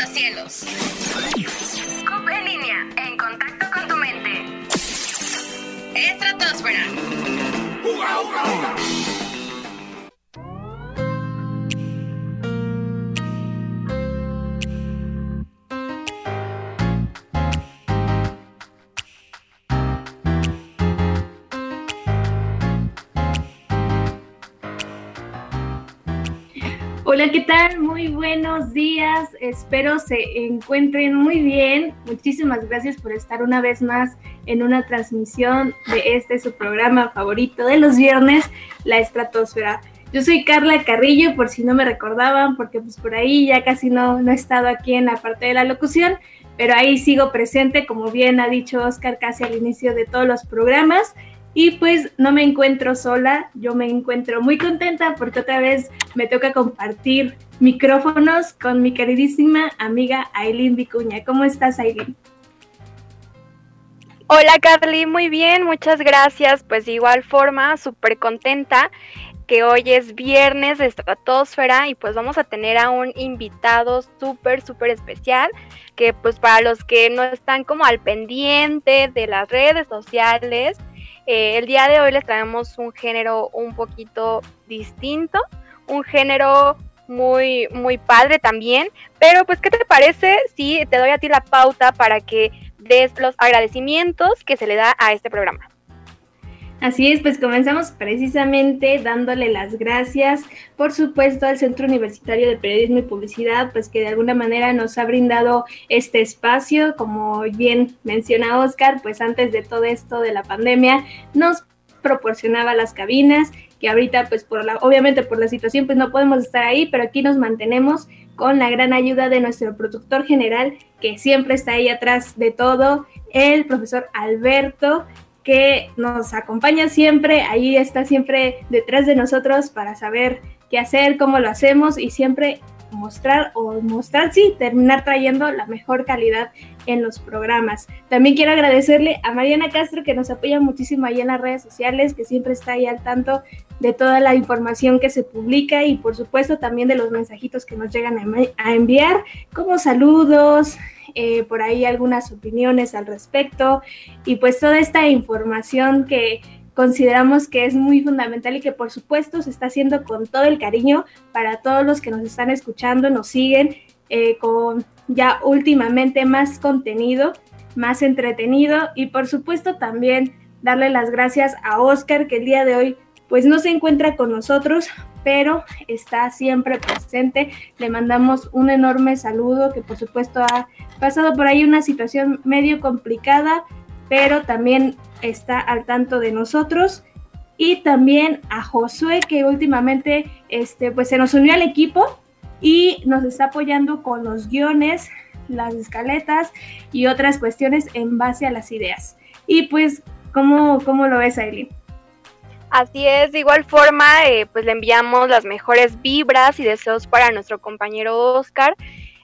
los cielos. CUP en línea, en contacto con tu mente. Estratosfera. Hola, ¿qué tal? Muy buenos días. Espero se encuentren muy bien. Muchísimas gracias por estar una vez más en una transmisión de este su programa favorito de los viernes, La Estratosfera. Yo soy Carla Carrillo, por si no me recordaban, porque pues por ahí ya casi no, no he estado aquí en la parte de la locución, pero ahí sigo presente, como bien ha dicho Oscar casi al inicio de todos los programas. Y pues no me encuentro sola, yo me encuentro muy contenta porque otra vez me toca compartir micrófonos con mi queridísima amiga Aileen Vicuña. ¿Cómo estás, Aileen? Hola, Carly, muy bien, muchas gracias. Pues de igual forma, súper contenta que hoy es viernes de Estratosfera y pues vamos a tener a un invitado súper, súper especial que pues para los que no están como al pendiente de las redes sociales, eh, el día de hoy les traemos un género un poquito distinto, un género muy, muy padre también. Pero pues, ¿qué te parece si te doy a ti la pauta para que des los agradecimientos que se le da a este programa? Así es, pues comenzamos precisamente dándole las gracias, por supuesto, al Centro Universitario de Periodismo y Publicidad, pues que de alguna manera nos ha brindado este espacio, como bien menciona Oscar, pues antes de todo esto de la pandemia, nos proporcionaba las cabinas, que ahorita pues por la, obviamente por la situación pues no podemos estar ahí, pero aquí nos mantenemos con la gran ayuda de nuestro productor general, que siempre está ahí atrás de todo, el profesor Alberto, que nos acompaña siempre, ahí está siempre detrás de nosotros para saber qué hacer, cómo lo hacemos y siempre mostrar o mostrar, sí, terminar trayendo la mejor calidad en los programas. También quiero agradecerle a Mariana Castro que nos apoya muchísimo ahí en las redes sociales, que siempre está ahí al tanto de toda la información que se publica y por supuesto también de los mensajitos que nos llegan a, enviar, como saludos, eh, por ahí algunas opiniones al respecto. Y pues toda esta información que consideramos que es muy fundamental y que por supuesto se está haciendo con todo el cariño para todos los que nos están escuchando, nos siguen eh, con ya últimamente más contenido, más entretenido. Y por supuesto también darle las gracias a Oscar que el día de hoy pues no se encuentra con nosotros, pero está siempre presente. Le mandamos un enorme saludo que por supuesto ha pasado por ahí una situación medio complicada, pero también está al tanto de nosotros. Y también a Josué que últimamente este, pues se nos unió al equipo y nos está apoyando con los guiones, las escaletas y otras cuestiones en base a las ideas. Y pues, ¿cómo, cómo lo ves, Aileen? Así es, de igual forma, eh, pues le enviamos las mejores vibras y deseos para nuestro compañero Oscar,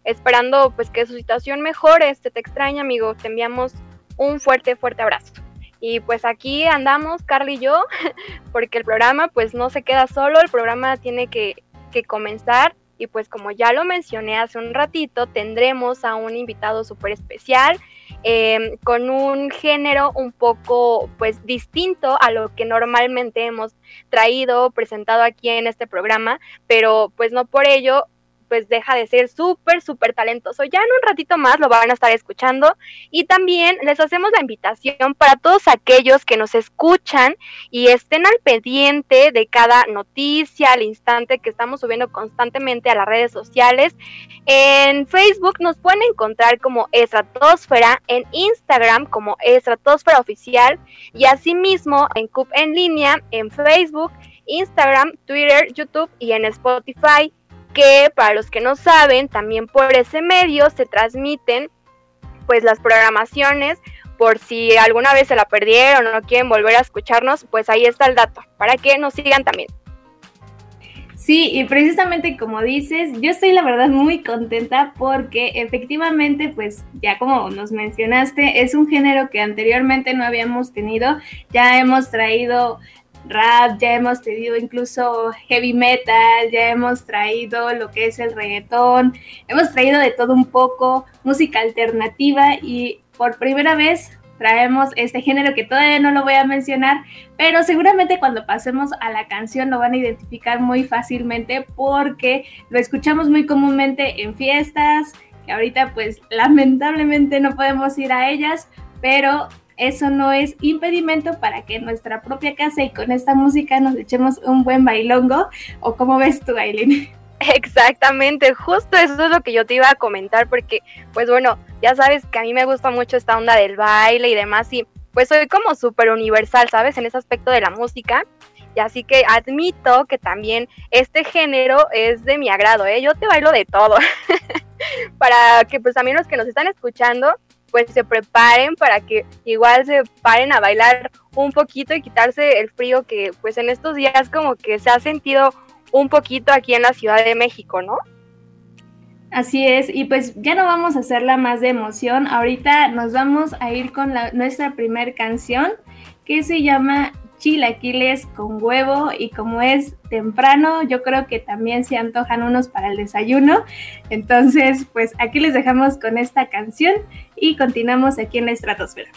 esperando pues que su situación mejore. Este te extraña, amigo. Te enviamos un fuerte, fuerte abrazo. Y pues aquí andamos, Carly y yo, porque el programa pues no se queda solo, el programa tiene que, que comenzar. Y pues como ya lo mencioné hace un ratito, tendremos a un invitado súper especial Em, con un género un poco pues distinto a lo que normalmente hemos traído, presentado aquí en este programa, pero pues no por ello pues deja de ser súper, súper talentoso. Ya en un ratito más lo van a estar escuchando. Y también les hacemos la invitación para todos aquellos que nos escuchan y estén al pendiente de cada noticia, al instante que estamos subiendo constantemente a las redes sociales. En Facebook nos pueden encontrar como Estratosfera, en Instagram como Estratosfera Oficial y asimismo en CUP en línea, en Facebook, Instagram, Twitter, YouTube y en Spotify que para los que no saben, también por ese medio se transmiten pues las programaciones por si alguna vez se la perdieron o no quieren volver a escucharnos, pues ahí está el dato, para que nos sigan también. Sí, y precisamente como dices, yo estoy la verdad muy contenta porque efectivamente, pues ya como nos mencionaste, es un género que anteriormente no habíamos tenido, ya hemos traído rap, ya hemos tenido incluso heavy metal, ya hemos traído lo que es el reggaetón, hemos traído de todo un poco, música alternativa y por primera vez traemos este género que todavía no lo voy a mencionar, pero seguramente cuando pasemos a la canción lo van a identificar muy fácilmente porque lo escuchamos muy comúnmente en fiestas, que ahorita pues lamentablemente no podemos ir a ellas, pero eso no es impedimento para que en nuestra propia casa y con esta música nos echemos un buen bailongo. ¿O cómo ves tú, Aileen? Exactamente, justo eso es lo que yo te iba a comentar porque, pues bueno, ya sabes que a mí me gusta mucho esta onda del baile y demás y pues soy como súper universal, ¿sabes? En ese aspecto de la música. Y así que admito que también este género es de mi agrado, ¿eh? Yo te bailo de todo. para que pues también los que nos están escuchando pues se preparen para que igual se paren a bailar un poquito y quitarse el frío que pues en estos días como que se ha sentido un poquito aquí en la Ciudad de México, ¿no? Así es, y pues ya no vamos a hacerla más de emoción, ahorita nos vamos a ir con la, nuestra primer canción que se llama chilaquiles con huevo y como es temprano, yo creo que también se antojan unos para el desayuno. Entonces, pues aquí les dejamos con esta canción y continuamos aquí en la estratosfera.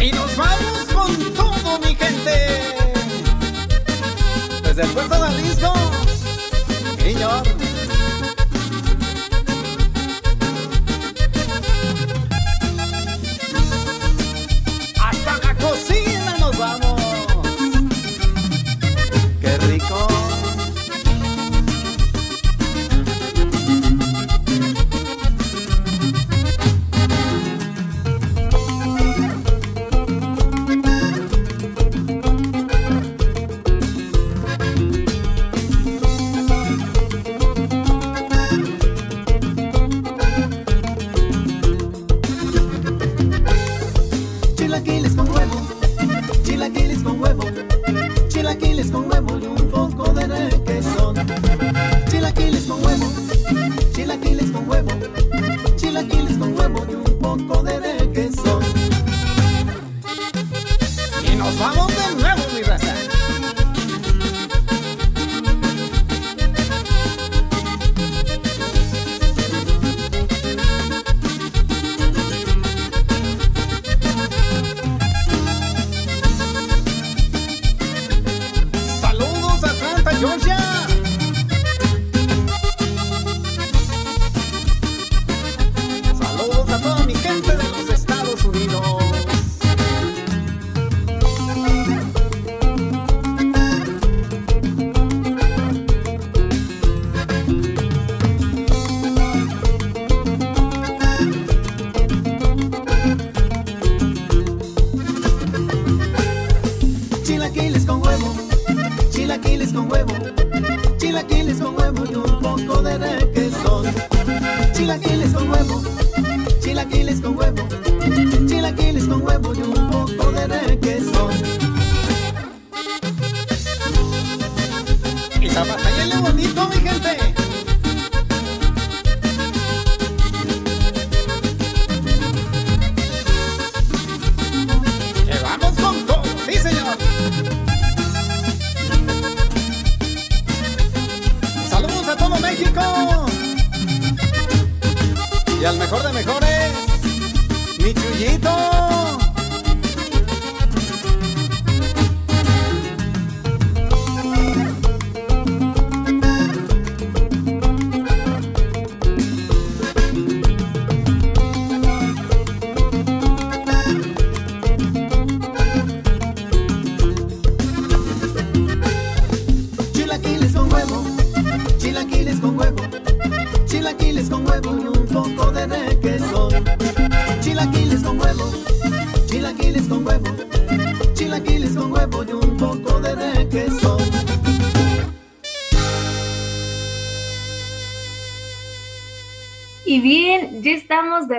Y nos vamos con todo, mi gente. Desde el puerto de Jalisco, señor. Y bien, ya estamos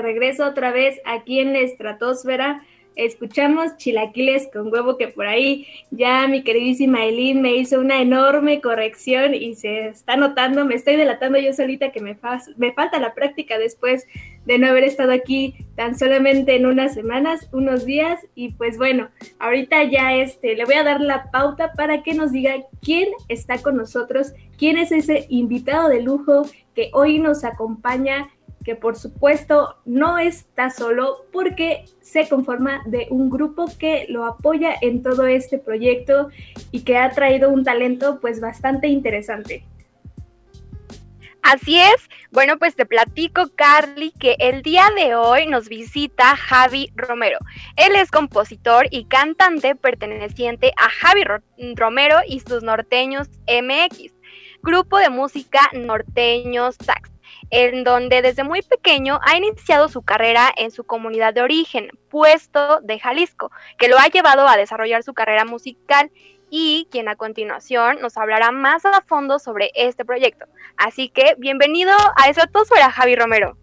regreso otra vez aquí en la estratosfera. escuchamos chilaquiles con huevo, que por ahí ya mi queridísima Eileen me hizo una enorme corrección y se está notando, me estoy delatando yo solita que me, me falta la práctica después de no haber estado aquí tan solamente en unas semanas, unos días, y pues bueno, ahorita ya este, le voy a dar la pauta para que nos diga quién está con nosotros, quién es ese invitado de lujo que hoy nos acompaña que por supuesto no está solo porque se conforma de un grupo que lo apoya en todo este proyecto y que ha traído un talento pues bastante interesante. Así es, bueno pues te platico Carly que el día de hoy nos visita Javi Romero. Él es compositor y cantante perteneciente a Javi Romero y sus norteños MX, grupo de música norteños sax en donde desde muy pequeño ha iniciado su carrera en su comunidad de origen, puesto de Jalisco, que lo ha llevado a desarrollar su carrera musical y quien a continuación nos hablará más a fondo sobre este proyecto. Así que bienvenido a Estratosfera, Javi Romero.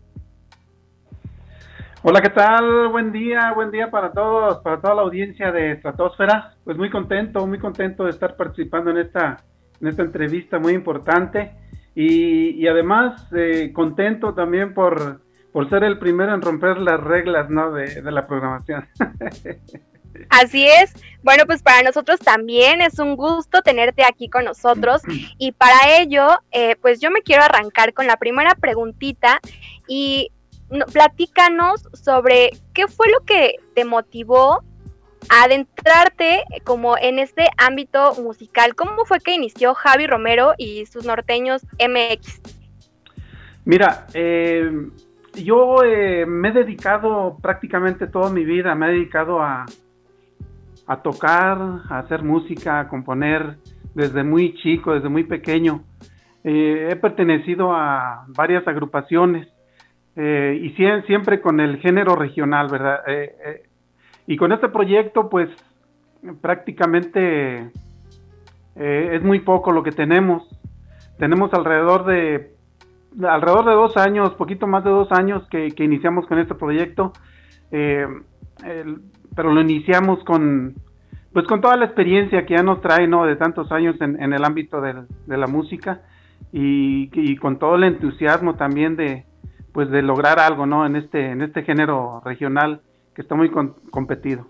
Hola, ¿qué tal? Buen día, buen día para todos, para toda la audiencia de Estratosfera. Pues muy contento, muy contento de estar participando en esta, en esta entrevista muy importante y, además eh, contento también por, por ser el primero en romper las reglas ¿no? de, la programación. Así es. Bueno, pues para nosotros también es un gusto tenerte aquí con nosotros y para ello, eh, pues yo me quiero arrancar con la primera preguntita y platícanos sobre qué fue lo que te motivó adentrarte como en este ámbito musical. ¿Cómo fue que inició Javi Romero y sus norteños MX? Mira, eh, yo eh, me he dedicado prácticamente toda mi vida, me he dedicado a, a tocar, a hacer música, a componer desde muy chico, desde muy pequeño. Eh, he pertenecido a varias agrupaciones y siempre con el género regional, ¿verdad? Y con este proyecto, pues prácticamente eh, es muy poco lo que tenemos. Tenemos alrededor de alrededor de dos años, poquito más de dos años que, iniciamos con este proyecto, eh, pero lo iniciamos con pues con toda la experiencia que ya nos trae, ¿no? De tantos años en, el ámbito de, la música y, y, con todo el entusiasmo también de pues de lograr algo, ¿no? En este en este género regional que está muy competido.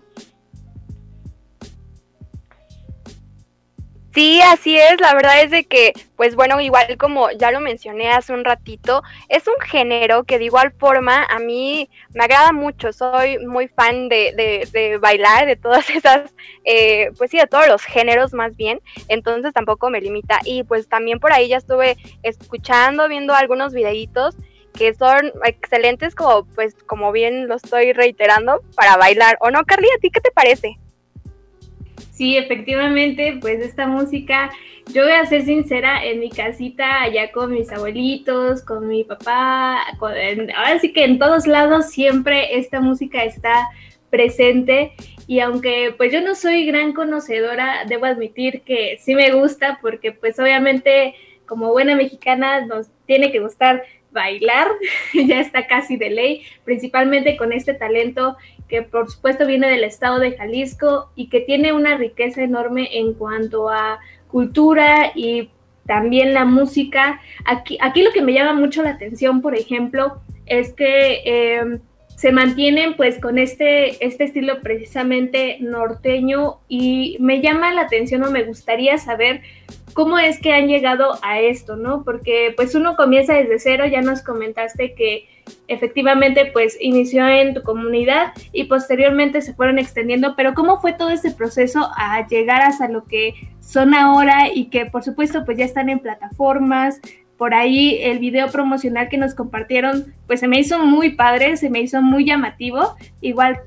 Sí, así es, la verdad es de que, pues bueno, igual como ya lo mencioné hace un ratito, es un género que de igual forma a mí me agrada mucho, soy muy fan de, de, bailar, de todas esas, eh, pues sí, de todos los géneros más bien, entonces tampoco me limita y pues también por ahí ya estuve escuchando, viendo algunos videitos que son excelentes como pues como bien lo estoy reiterando para bailar. O no Carly a ti qué te parece sí efectivamente pues esta música yo voy a ser sincera en mi casita allá con mis abuelitos con mi papá ahora sí que en todos lados siempre esta música está presente. Y aunque pues yo no soy gran conocedora debo admitir que sí me gusta porque pues obviamente como buena mexicana nos tiene que gustar bailar, ya está casi de ley, principalmente con este talento que por supuesto viene del estado de Jalisco y que tiene una riqueza enorme en cuanto a cultura y también la música. Aquí, aquí lo que me llama mucho la atención, por ejemplo, es que em, se mantienen pues con este, este estilo precisamente norteño y me llama la atención o me gustaría saber cómo es que han llegado a esto, ¿no? Porque pues uno comienza desde cero, ya nos comentaste que efectivamente pues inició en tu comunidad y posteriormente se fueron extendiendo, pero ¿cómo fue todo ese proceso a llegar hasta lo que son ahora y que por supuesto pues ya están en plataformas? Por ahí el video promocional que nos compartieron pues se me hizo muy padre, se me hizo muy llamativo, igual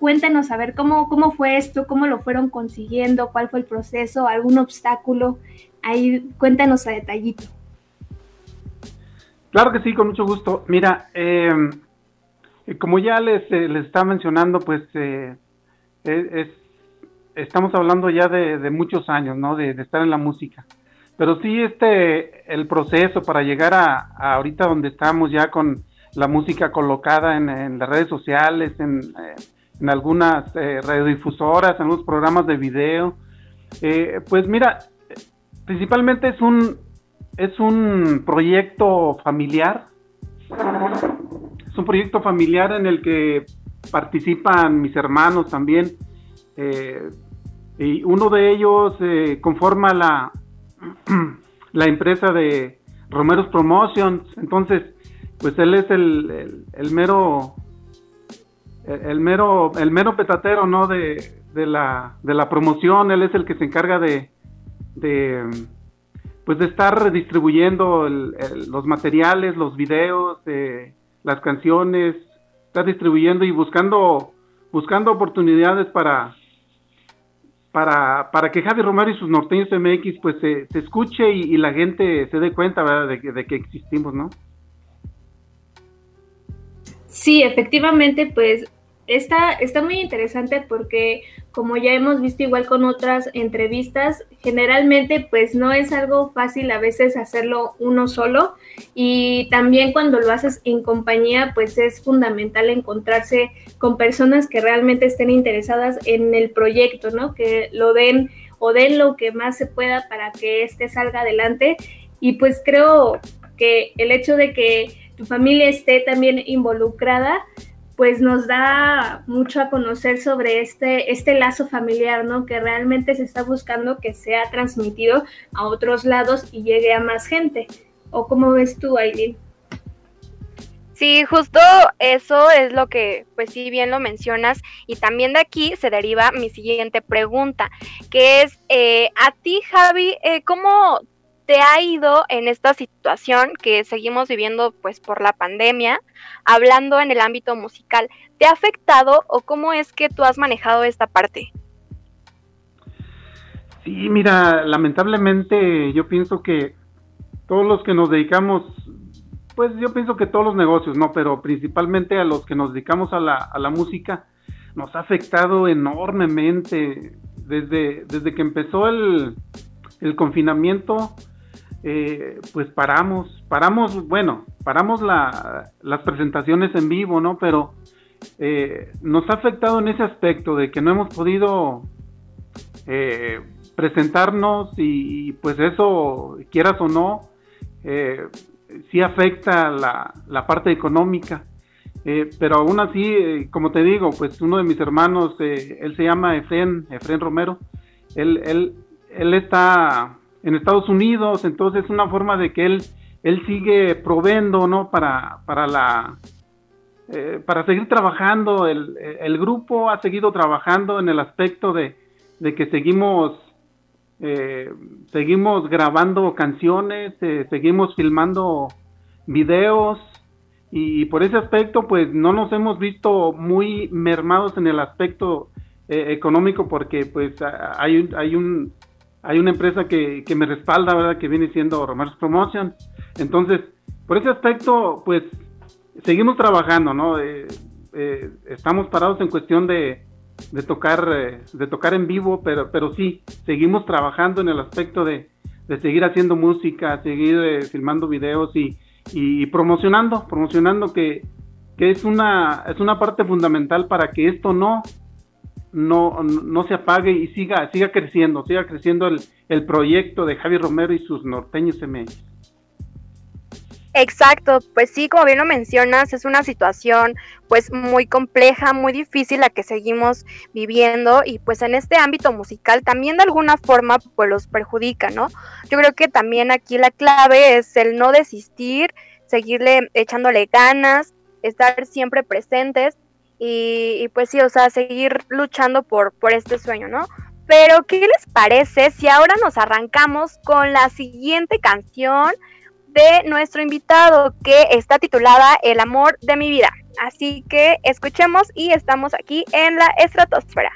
cuéntanos a ver cómo, cómo fue esto, cómo lo fueron consiguiendo, cuál fue el proceso, algún obstáculo Ahí cuéntanos a detallito. Claro que sí, con mucho gusto. Mira, eh, como ya les, eh, les estaba mencionando, pues eh, es, estamos hablando ya de, muchos años, ¿no? De, estar en la música. Pero sí, este, el proceso para llegar a, ahorita donde estamos ya con la música colocada en, las redes sociales, en, en algunas eh, radiodifusoras, en algunos programas de video. Eh, pues mira, principalmente es un, es un proyecto familiar. Es un proyecto familiar en el que participan mis hermanos también. Eh, y uno de ellos eh, conforma la, la empresa de Romeros Promotions. Entonces, pues él es el, el, mero el mero el mero petatero no de, de, la, de la promoción él es el que se encarga de, de pues de estar distribuyendo los materiales los videos eh, las canciones estar distribuyendo y buscando buscando oportunidades para para, para que Javi Romero y sus norteños MX pues se, escuche y, la gente se dé cuenta ¿verdad? De, de que existimos, ¿no? Sí, efectivamente, pues está, está muy interesante porque como ya hemos visto igual con otras entrevistas, generalmente pues no es algo fácil a veces hacerlo uno solo y también cuando lo haces en compañía pues es fundamental encontrarse con personas que realmente estén interesadas en el proyecto, ¿no? Que lo den o den lo que más se pueda para que este salga adelante y pues creo que el hecho de que tu familia esté también involucrada pues nos da mucho a conocer sobre este, este lazo familiar, ¿no? Que realmente se está buscando que sea transmitido a otros lados y llegue a más gente. ¿O cómo ves tú, Aileen? Sí, justo eso es lo que, pues sí, bien lo mencionas. Y también de aquí se deriva mi siguiente pregunta, que es, eh, a ti, Javi, eh, ¿cómo te ha ido en esta situación que seguimos viviendo pues por la pandemia, hablando en el ámbito musical? ¿Te ha afectado o cómo es que tú has manejado esta parte? Sí, mira, lamentablemente yo pienso que todos los que nos dedicamos, pues yo pienso que todos los negocios, no, pero principalmente a los que nos dedicamos a la, a la música, nos ha afectado enormemente desde, desde que empezó el, el confinamiento eh, pues paramos, paramos, bueno, paramos las presentaciones en vivo, ¿no? Pero eh, nos ha afectado en ese aspecto de que no hemos podido eh, presentarnos y, pues eso, quieras o no, sí afecta la, la parte económica. pero aún así, como te digo, pues uno de mis hermanos, él se llama Efren, Efren Romero, él, él, él está en Estados Unidos, entonces es una forma de que él, él sigue proveyendo, ¿no? Para, para la... Eh, para seguir trabajando, el, el, grupo ha seguido trabajando en el aspecto de, de que seguimos eh, seguimos grabando canciones, eh, seguimos filmando videos y, por ese aspecto pues no nos hemos visto muy mermados en el aspecto económico porque pues hay, hay un hay una empresa que, que me respalda, ¿verdad? Que viene siendo Romero's Promotion. Entonces, por ese aspecto, pues, seguimos trabajando, ¿no? Eh, eh, estamos parados en cuestión de, de tocar eh, de tocar en vivo, pero, pero sí, seguimos trabajando en el aspecto de, de seguir haciendo música, seguir filmando videos y, y, promocionando, promocionando que, que es una, es una parte fundamental para que esto no no, no se apague y siga, siga creciendo, siga creciendo el, el proyecto de Javi Romero y sus norteños MX. Exacto, pues sí, como bien lo mencionas, es una situación pues muy compleja, muy difícil la que seguimos viviendo y pues en este ámbito musical también de alguna forma pues los perjudica, ¿no? Yo creo que también aquí la clave es el no desistir, seguirle echándole ganas, estar siempre presentes y, pues sí, o sea, seguir luchando por, por este sueño, ¿no? Pero, ¿qué les parece si ahora nos arrancamos con la siguiente canción de nuestro invitado que está titulada El amor de mi vida? Así que escuchemos y estamos aquí en la estratosfera.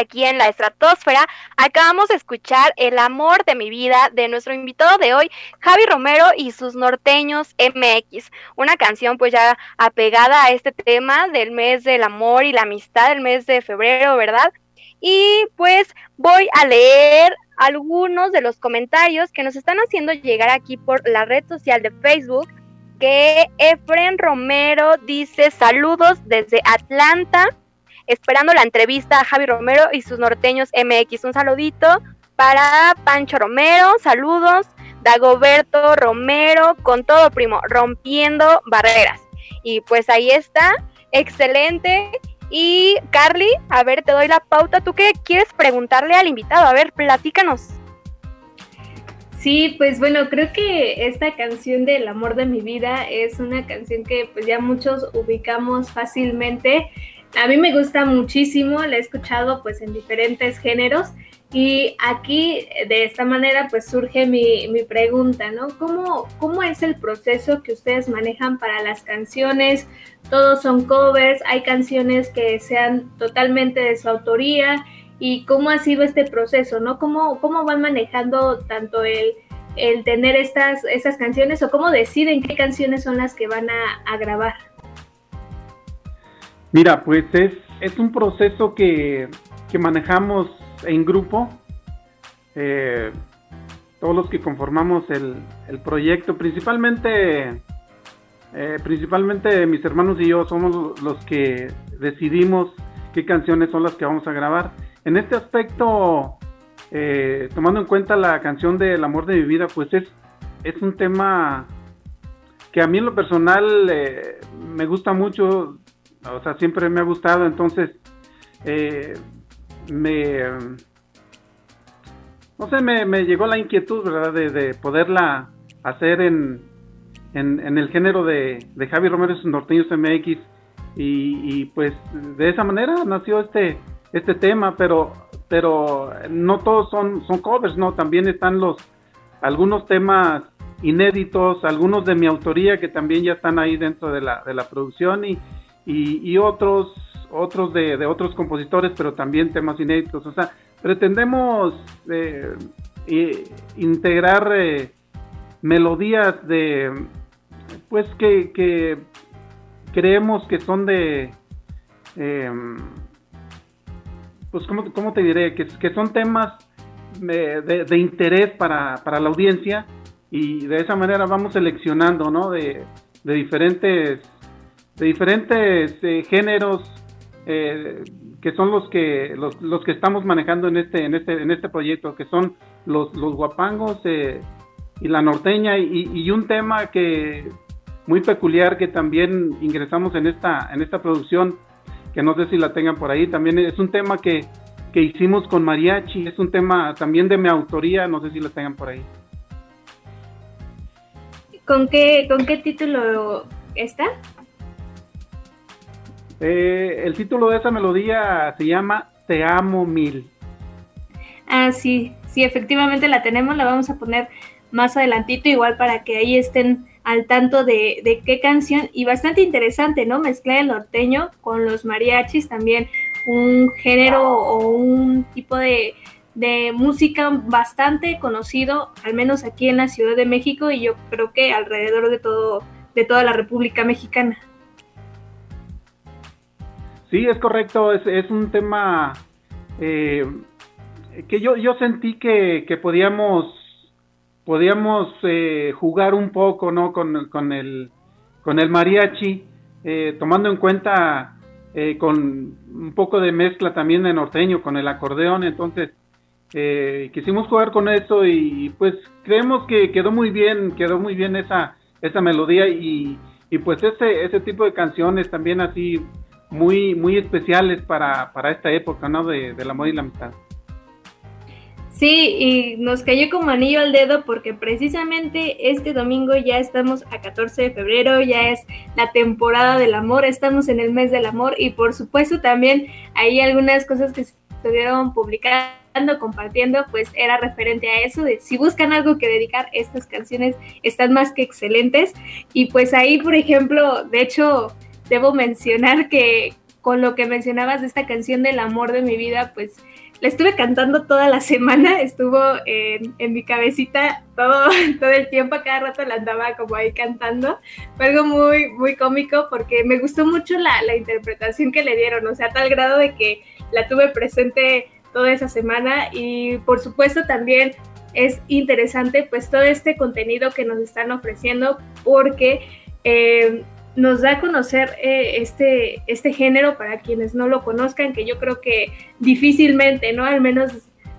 Aquí en la estratosfera. Acabamos de escuchar El amor de mi vida de nuestro invitado de hoy, Javi Romero y sus norteños MX. Una canción pues ya apegada a este tema del mes del amor y la amistad, el mes de febrero, ¿verdad? Y pues voy a leer algunos de los comentarios que nos están haciendo llegar aquí por la red social de Facebook. Que Efren Romero dice saludos desde Atlanta esperando la entrevista a Javi Romero y sus norteños MX. Un saludito para Pancho Romero, saludos. Dagoberto Romero, con todo primo, rompiendo barreras. Y pues ahí está, excelente. Y Carly, a ver, te doy la pauta. ¿Tú qué quieres preguntarle al invitado? A ver, platícanos. Sí, pues bueno, creo que esta canción del amor de mi vida es una canción que pues ya muchos ubicamos fácilmente. A mí me gusta muchísimo, la he escuchado pues en diferentes géneros y aquí de esta manera pues surge mi, mi pregunta, ¿no? ¿Cómo, ¿Cómo es el proceso que ustedes manejan para las canciones? Todos son covers, hay canciones que sean totalmente de su autoría y cómo ha sido este proceso, ¿no? ¿Cómo, cómo van manejando tanto el, el tener estas, canciones o cómo deciden qué canciones son las que van a grabar? Mira, pues es, es un proceso que, que manejamos en grupo. Eh, todos los que conformamos el, el proyecto, principalmente, eh, principalmente mis hermanos y yo somos los que decidimos qué canciones son las que vamos a grabar. En este aspecto, eh, tomando en cuenta la canción del amor de mi vida, pues es, es un tema que a mí en lo personal eh, me gusta mucho, o sea, siempre me ha gustado, entonces eh, me, no sé, me, me, llegó la inquietud, ¿verdad?, de, de poderla hacer en, en, en, el género de, de Javi Romero y sus norteños MX, y, y, pues de esa manera nació este, este tema, pero, pero no todos son, son covers, ¿no? También están los, algunos temas inéditos, algunos de mi autoría que también ya están ahí dentro de la, de la producción y, y, otros otros de, otros compositores, pero también temas inéditos. O sea, pretendemos eh, integrar eh, melodías de, pues que, que, creemos que son de, em, pues ¿cómo, ¿cómo, te diré? Que, que son temas de, de, interés para, para, la audiencia y de esa manera vamos seleccionando, ¿no? De, de diferentes, de diferentes eh, géneros eh, que son los que los, los, que estamos manejando en este en este en este proyecto que son los, los guapangos eh, y la norteña y, y, un tema que muy peculiar que también ingresamos en esta en esta producción que no sé si la tengan por ahí también es un tema que, que hicimos con mariachi es un tema también de mi autoría no sé si la tengan por ahí. Con qué con qué título está eh, el título de esa melodía se llama Te amo mil. Ah, sí, sí, efectivamente la tenemos, la vamos a poner más adelantito, igual para que ahí estén al tanto de, de qué canción, y bastante interesante, ¿no? Mezclar el norteño con los mariachis, también un género o un tipo de, de música bastante conocido, al menos aquí en la Ciudad de México, y yo creo que alrededor de todo, de toda la República Mexicana. Sí, es correcto, es, es un tema eh, que yo, yo sentí que, que podíamos, podíamos eh, jugar un poco ¿no? con, con, el, con el mariachi, eh, tomando en cuenta con un poco de mezcla también de norteño, con el acordeón, entonces quisimos jugar con eso y pues creemos que quedó muy bien, quedó muy bien esa, esa melodía y, y pues ese, ese tipo de canciones también así muy, muy especiales para, para esta época, ¿no? De, del amor y la amistad. Sí, y nos cayó como anillo al dedo porque precisamente este domingo ya estamos a 14 de febrero, ya es la temporada del amor, estamos en el mes del amor y por supuesto también hay algunas cosas que estuvieron publicando, compartiendo, pues era referente a eso, de si buscan algo que dedicar, estas canciones están más que excelentes y pues ahí, por ejemplo, de hecho debo mencionar que con lo que mencionabas de esta canción del amor de mi vida, pues la estuve cantando toda la semana, estuvo en, mi cabecita todo, todo el tiempo, cada rato la andaba como ahí cantando. Fue algo muy, muy cómico porque me gustó mucho la, la interpretación que le dieron, o sea, a tal grado de que la tuve presente toda esa semana y por supuesto también es interesante pues todo este contenido que nos están ofreciendo porque eh, nos da a conocer eh, este, este género para quienes no lo conozcan, que yo creo que difícilmente, ¿no? Al menos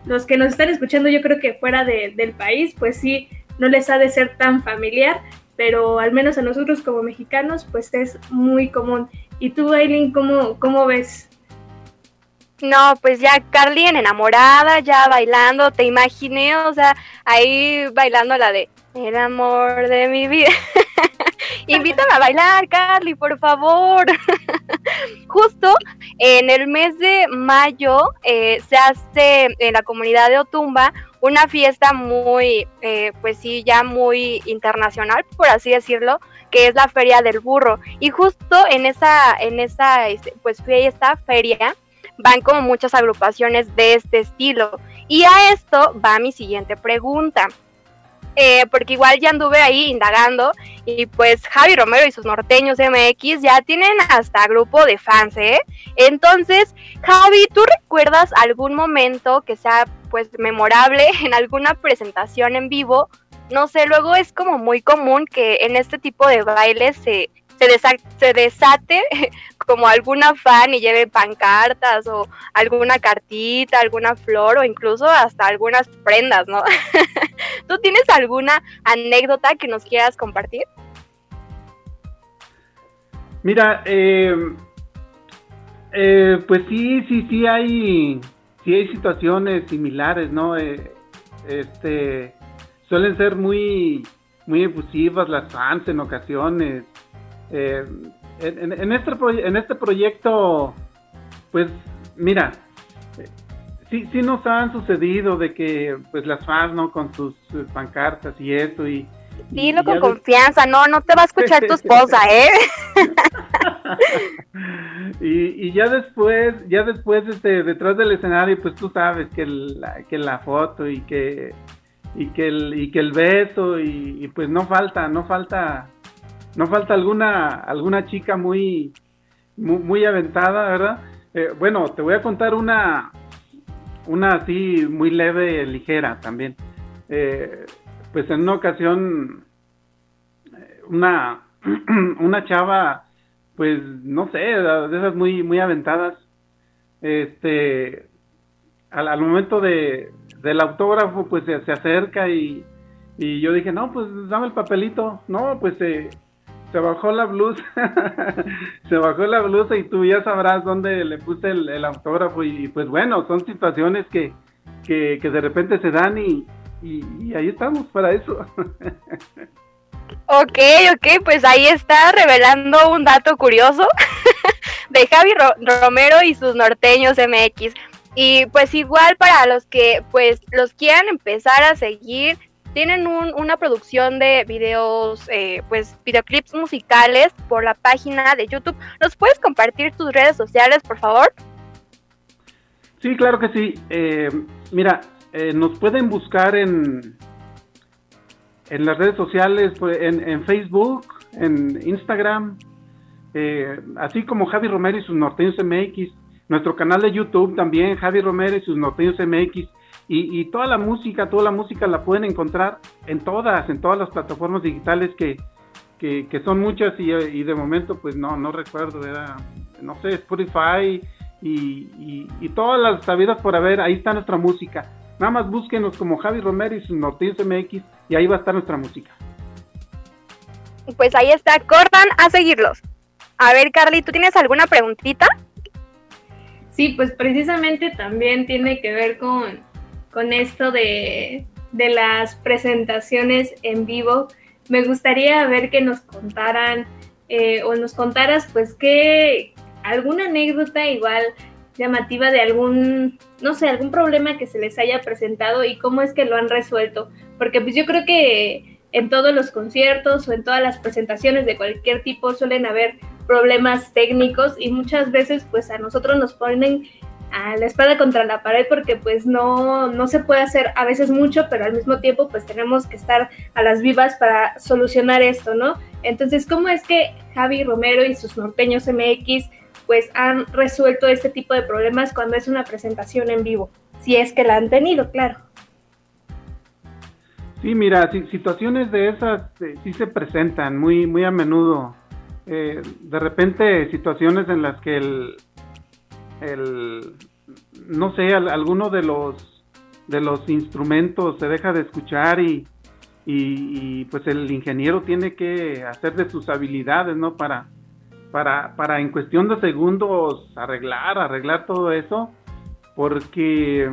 los que nos están escuchando, yo creo que fuera del país, pues sí, no les ha de ser tan familiar, pero al menos a nosotros como mexicanos, pues es muy común. ¿Y tú, Aileen, cómo, cómo ves? No, pues ya Carly en enamorada, ya bailando, te imaginé, o sea, ahí bailando la de El amor de mi vida. Invítame a bailar, Carly, por favor. Justo en el mes de mayo eh, se hace en la comunidad de Otumba una fiesta muy, eh, pues sí, ya muy internacional, por así decirlo, que es la Feria del Burro. Y justo en esa, en esa, este, pues fiesta, feria, van como muchas agrupaciones de este estilo. Y a esto va mi siguiente pregunta. Eh, porque igual ya anduve ahí indagando y pues Javi Romero y sus norteños MX ya tienen hasta grupo de fans, ¿eh? Entonces, Javi, ¿tú recuerdas algún momento que sea pues memorable en alguna presentación en vivo? No sé, luego es como muy común que en este tipo de bailes se, se, desate como alguna fan y lleve pancartas o alguna cartita, alguna flor o incluso hasta algunas prendas, ¿no? ¿Tú tienes alguna anécdota que nos quieras compartir? Mira, eh, eh, pues sí, sí, sí hay, sí hay situaciones similares, ¿no? Eh, este, suelen ser muy, muy efusivas las fans en ocasiones. Eh, en, este en este proyecto, pues mira, sí, sí nos han sucedido de que pues las fans, ¿no? Con sus pancartas y eso, y, Dilo con confianza, no, no te va a escuchar tu esposa, ¿eh? y, y, ya después, ya después, este, detrás del escenario, pues tú sabes que la, que la foto y que y que el y que el beso y, pues no falta, no falta, no falta alguna alguna chica muy muy, aventada, ¿verdad? Eh, bueno, te voy a contar una una así muy leve, ligera también. Eh, pues en una ocasión una, una chava, pues no sé, de esas muy, muy aventadas, este, al, momento de, del autógrafo, pues se, acerca y, y, yo dije, no, pues dame el papelito, no, pues se bajó la blusa, se bajó la blusa y tú ya sabrás dónde le puse el, autógrafo y, pues bueno, son situaciones que, que, que de repente se dan y, y, ahí estamos para eso. ok, ok, pues ahí está revelando un dato curioso de Javi Romero y sus norteños MX. Y pues igual para los que pues los quieran empezar a seguir, tienen una producción de videos, eh, pues videoclips musicales por la página de YouTube. ¿Nos puedes compartir tus redes sociales, por favor? Sí, claro que sí. Eh, mira, eh, nos pueden buscar en, en las redes sociales, pues, en, Facebook, en Instagram, eh, así como Javi Romero y sus norteños MX, nuestro canal de YouTube también, Javi Romero y sus norteños MX, y, toda la música, toda la música la pueden encontrar en todas, en todas las plataformas digitales que, que, son muchas y, y, de momento pues no, no recuerdo, era, no sé, Spotify y, y todas las sabidas por haber, ahí está nuestra música. Nada más búsquenos como Javi Romero y sus Norteños MX y ahí va a estar nuestra música. Pues ahí está, cortan a seguirlos. A ver, Carly, ¿tú tienes alguna preguntita? Sí, pues precisamente también tiene que ver con, con esto de, de las presentaciones en vivo. Me gustaría ver que nos contaran eh, o nos contaras pues que alguna anécdota igual llamativa de algún, no sé, algún problema que se les haya presentado y cómo es que lo han resuelto. Porque pues yo creo que en todos los conciertos o en todas las presentaciones de cualquier tipo suelen haber problemas técnicos y muchas veces pues a nosotros nos ponen la espada contra la pared porque pues no, no se puede hacer a veces mucho, pero al mismo tiempo pues tenemos que estar a las vivas para solucionar esto, ¿no? Entonces, ¿cómo es que Javi Romero y sus norteños MX pues han resuelto este tipo de problemas cuando es una presentación en vivo, si es que la han tenido, claro. Sí, mira, situaciones de esas eh, sí se presentan muy, muy a menudo. Eh, de repente situaciones en las que el, el no sé, alguno de los de los instrumentos se deja de escuchar y, y, pues el ingeniero tiene que hacer de sus habilidades, ¿no? Para, para, para en cuestión de segundos arreglar, arreglar todo eso, porque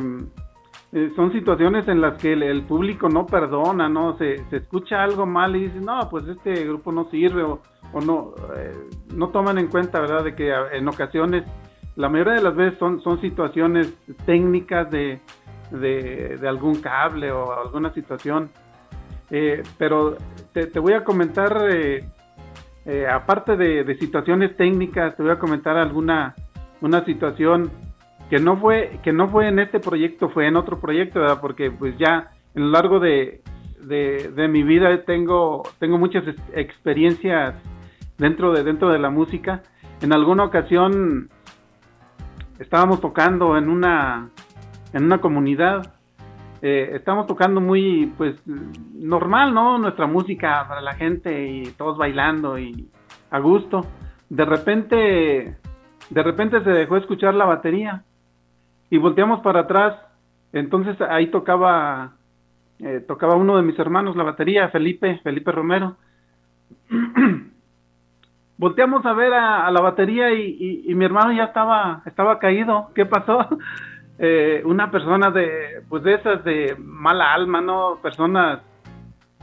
eh, son situaciones en las que el, público no perdona, ¿no? Se, se, escucha algo mal y dice, no, pues este grupo no sirve o, no, eh, no toman en cuenta, ¿verdad? De que en ocasiones, la mayoría de las veces son, son situaciones técnicas de, de, algún cable o alguna situación. Eh, pero te, te, voy a comentar eh, aparte de, situaciones técnicas, te voy a comentar alguna una situación que no fue que no fue en este proyecto, fue en otro proyecto, ¿verdad? Porque pues ya en lo largo de, de, mi vida tengo tengo muchas experiencias dentro de dentro de la música. En alguna ocasión estábamos tocando en una en una comunidad eh, estamos tocando muy, pues, normal, ¿no? Nuestra música para la gente y todos bailando y a gusto. De repente, de repente se dejó escuchar la batería y volteamos para atrás. Entonces ahí tocaba, eh, tocaba uno de mis hermanos la batería, Felipe, Felipe Romero. Volteamos a ver a, la batería y, mi hermano ya estaba, estaba caído. ¿Qué pasó? Eh, una persona de, pues de esas de mala alma, ¿no? Personas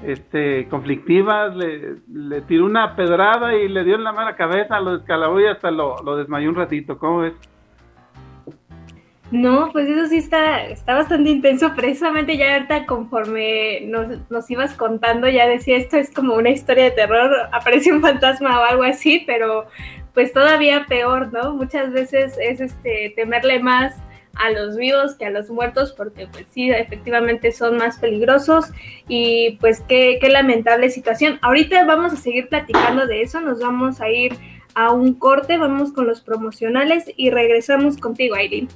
este, conflictivas, le, tiró una pedrada y le dio en la mala cabeza, lo descalabó y hasta lo, lo desmayó un ratito, ¿cómo ves? No, pues eso sí está, está bastante intenso. Precisamente ya ahorita conforme nos, nos, ibas contando, ya decía esto es como una historia de terror, aparece un fantasma o algo así, pero pues todavía peor, ¿no? Muchas veces es este temerle más a los vivos que a los muertos, porque pues sí, efectivamente son más peligrosos y pues qué, qué lamentable situación. Ahorita vamos a seguir platicando de eso, nos vamos a ir a un corte, vamos con los promocionales y regresamos contigo, Aileen.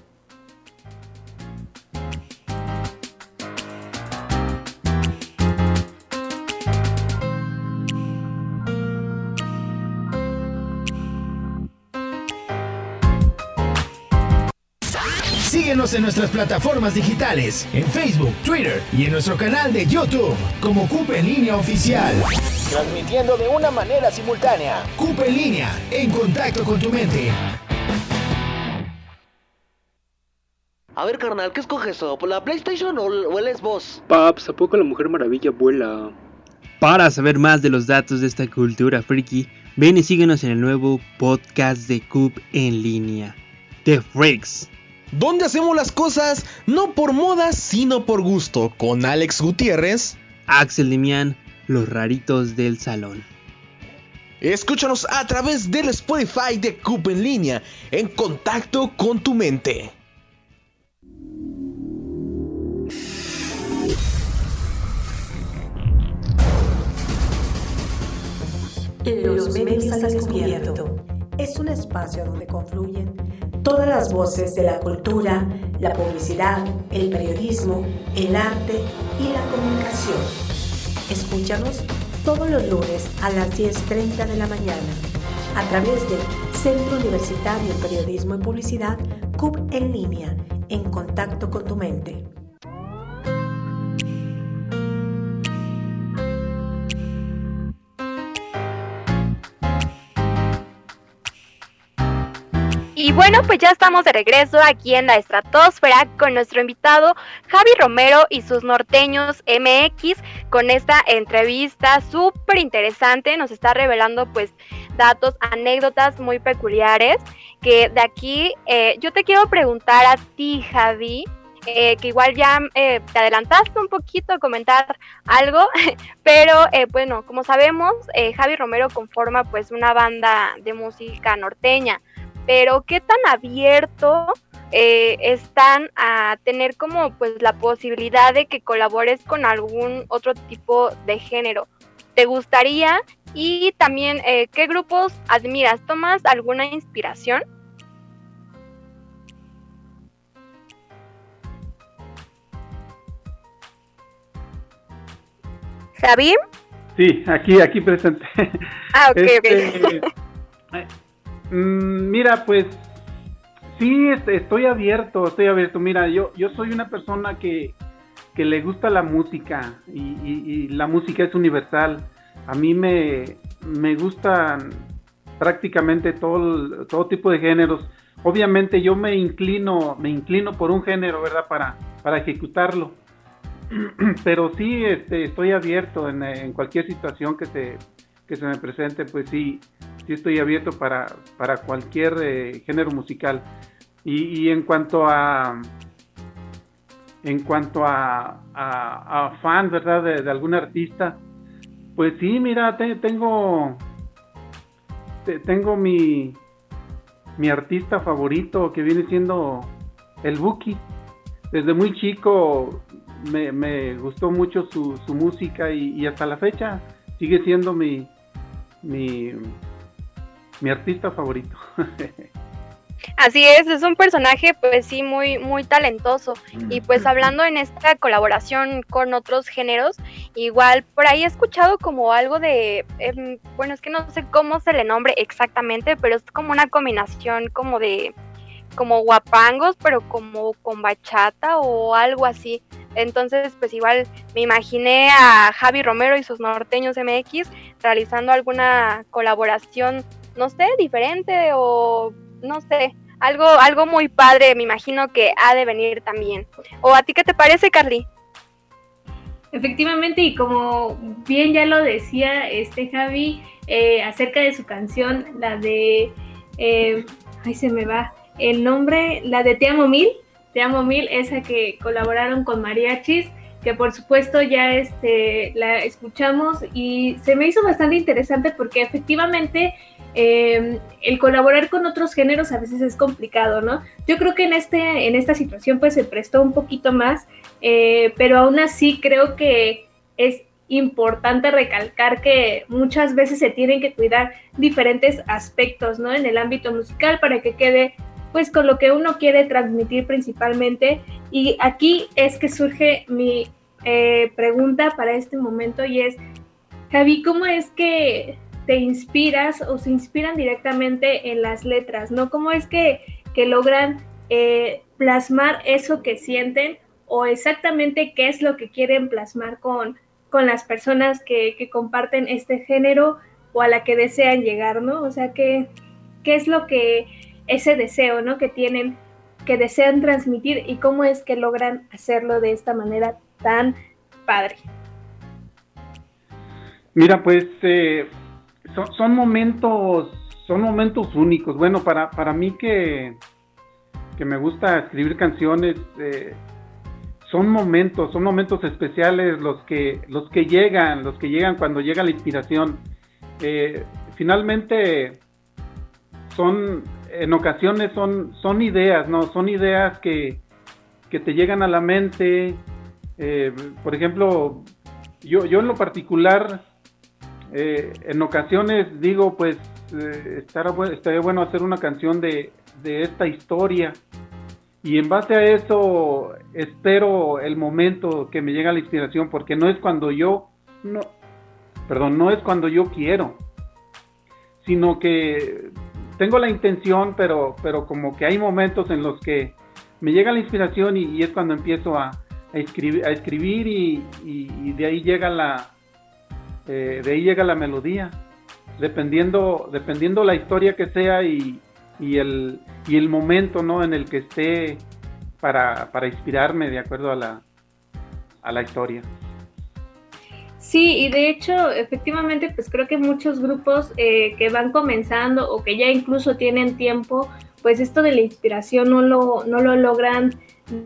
Síguenos en nuestras plataformas digitales, en Facebook, Twitter y en nuestro canal de YouTube como CUP en línea oficial. Transmitiendo de una manera simultánea. CUP en línea, en contacto con tu mente. A ver, carnal, ¿qué escoges? ¿Por la PlayStation o, el Xbox? Paps, ¿a poco la Mujer Maravilla vuela? Para saber más de los datos de esta cultura friki, ven y síguenos en el nuevo podcast de CUP en línea. The Freaks donde hacemos las cosas no por moda, sino por gusto, con Alex Gutiérrez, Axel Demian, los raritos del salón. Escúchanos a través del Spotify de Coop en línea, en contacto con tu mente. Los medios al descubierto es un espacio donde confluyen todas las voces de la cultura, la publicidad, el periodismo, el arte y la comunicación. Escúchanos todos los lunes a las 10.30 de la mañana a través del Centro Universitario de Periodismo y Publicidad CUB en línea, en contacto con tu mente. Y bueno, pues ya estamos de regreso aquí en la estratosfera con nuestro invitado Javi Romero y sus norteños MX con esta entrevista súper interesante. Nos está revelando pues datos, anécdotas muy peculiares que de aquí eh, yo te quiero preguntar a ti, Javi. Eh, que igual ya eh, te adelantaste un poquito a comentar algo, pero bueno, como sabemos, Javi Romero conforma pues una banda de música norteña pero qué tan abierto eh, están a tener como pues la posibilidad de que colabores con algún otro tipo de género. ¿Te gustaría? Y también, eh, ¿qué grupos admiras? ¿Tomas alguna inspiración? ¿Javi? Sí, aquí, aquí presente. Ah, ok, ok. Mm, mira, pues sí, estoy abierto, estoy abierto. Mira, yo, yo soy una persona que, le gusta la música y, la música es universal. A mí me, me gustan prácticamente todo, todo tipo de géneros. Obviamente yo me inclino, me inclino por un género, ¿verdad? Para, para ejecutarlo. Pero sí, este, estoy abierto en, en cualquier situación que se, que se me presente, pues sí, sí estoy abierto para, para cualquier eh, género musical. Y, en cuanto a en cuanto a, a, fan, ¿verdad? De, algún artista, pues sí, mira, tengo tengo mi mi artista favorito que viene siendo el Buki. Desde muy chico me, me gustó mucho su, música y, hasta la fecha sigue siendo mi, mi, mi artista favorito. Así es, es un personaje pues sí muy muy talentoso y pues hablando en esta colaboración con otros géneros, igual por ahí he escuchado como algo de, em, bueno es que no sé cómo se le nombre exactamente, pero es como una combinación como de como guapangos, pero como con bachata o algo así. Entonces, pues igual me imaginé a Javi Romero y sus norteños MX realizando alguna colaboración no sé, diferente o no sé, algo, algo muy padre, me imagino que ha de venir también. ¿O a ti qué te parece, Carly? Efectivamente, y como bien ya lo decía este Javi, eh, acerca de su canción, la de, eh, ay se me va, el nombre, la de Te amo mil, Te Amo Mil, esa que colaboraron con Mariachis, que por supuesto ya este, la escuchamos y se me hizo bastante interesante porque efectivamente em, el colaborar con otros géneros a veces es complicado, ¿no? Yo creo que en, este, en esta situación pues se prestó un poquito más, eh, pero aún así creo que es importante recalcar que muchas veces se tienen que cuidar diferentes aspectos, ¿no? En el ámbito musical para que quede pues con lo que uno quiere transmitir principalmente. Y aquí es que surge mi eh, pregunta para este momento y es, Javi, ¿cómo es que te inspiras o se inspiran directamente en las letras, ¿no? ¿Cómo es que, que logran eh, plasmar eso que sienten o exactamente qué es lo que quieren plasmar con, con las personas que, que comparten este género o a la que desean llegar, ¿no? O sea, ¿qué, qué es lo que ese deseo, ¿no? Que tienen, que desean transmitir y cómo es que logran hacerlo de esta manera tan padre. Mira, pues eh, son, momentos, son momentos únicos. Bueno, para, para mí que, que me gusta escribir canciones, eh, son momentos, son momentos especiales los que, los que llegan, los que llegan cuando llega la inspiración. Eh, finalmente son en ocasiones son, son ideas, ¿no? Son ideas que, te llegan a la mente. Eh, por ejemplo, yo, yo en lo particular, eh, en ocasiones digo, pues, eh, estaría bueno hacer una canción de, de esta historia. Y en base a eso espero el momento que me llega la inspiración, porque no es cuando yo, no, perdón, no es cuando yo quiero, sino que tengo la intención, pero, pero como que hay momentos en los que me llega la inspiración y, es cuando empiezo a, escribir, a escribir y, de ahí llega la eh, de ahí llega la melodía, dependiendo dependiendo la historia que sea y, el y el momento ¿no? en el que esté para, para inspirarme de acuerdo a la, a la historia. Sí, y de hecho, efectivamente, pues creo que muchos grupos eh, que van comenzando o que ya incluso tienen tiempo, pues esto de la inspiración no lo, no lo logran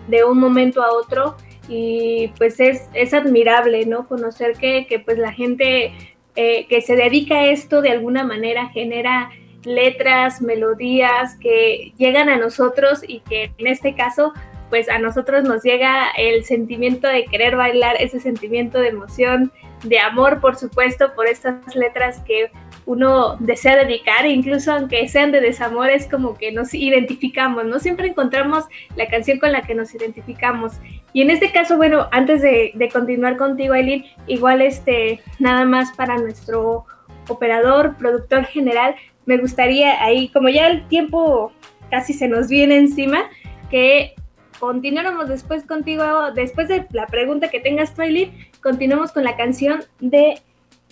de un momento a otro y pues es, es admirable, ¿no? Conocer que, que pues la gente eh, que se dedica a esto de alguna manera genera letras, melodías que llegan a nosotros y que en este caso pues a nosotros nos llega el sentimiento de querer bailar, ese sentimiento de emoción, de amor, por supuesto, por estas letras que uno desea dedicar, incluso aunque sean de desamor, es como que nos identificamos, ¿no? Siempre encontramos la canción con la que nos identificamos. Y en este caso, bueno, antes de, continuar contigo, Aileen, igual este, nada más para nuestro operador, productor general, me gustaría ahí, como ya el tiempo casi se nos viene encima, que continuáramos después contigo, después de la pregunta que tengas, Twilight, continuamos con la canción de